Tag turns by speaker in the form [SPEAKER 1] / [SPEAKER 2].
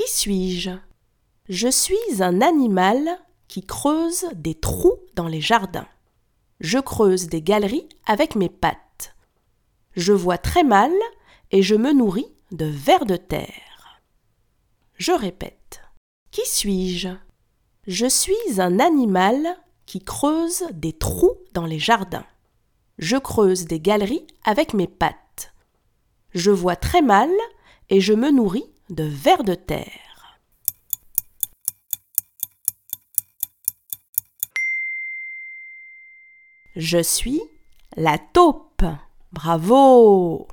[SPEAKER 1] Qui suis-je? Je suis un animal qui creuse des trous dans les jardins. Je creuse des galeries avec mes pattes. Je vois très mal et je me nourris de vers de terre. Je répète. Qui suis-je? Je suis un animal qui creuse des trous dans les jardins. Je creuse des galeries avec mes pattes. Je vois très mal et je me nourris de vers de terre. Je suis la taupe. Bravo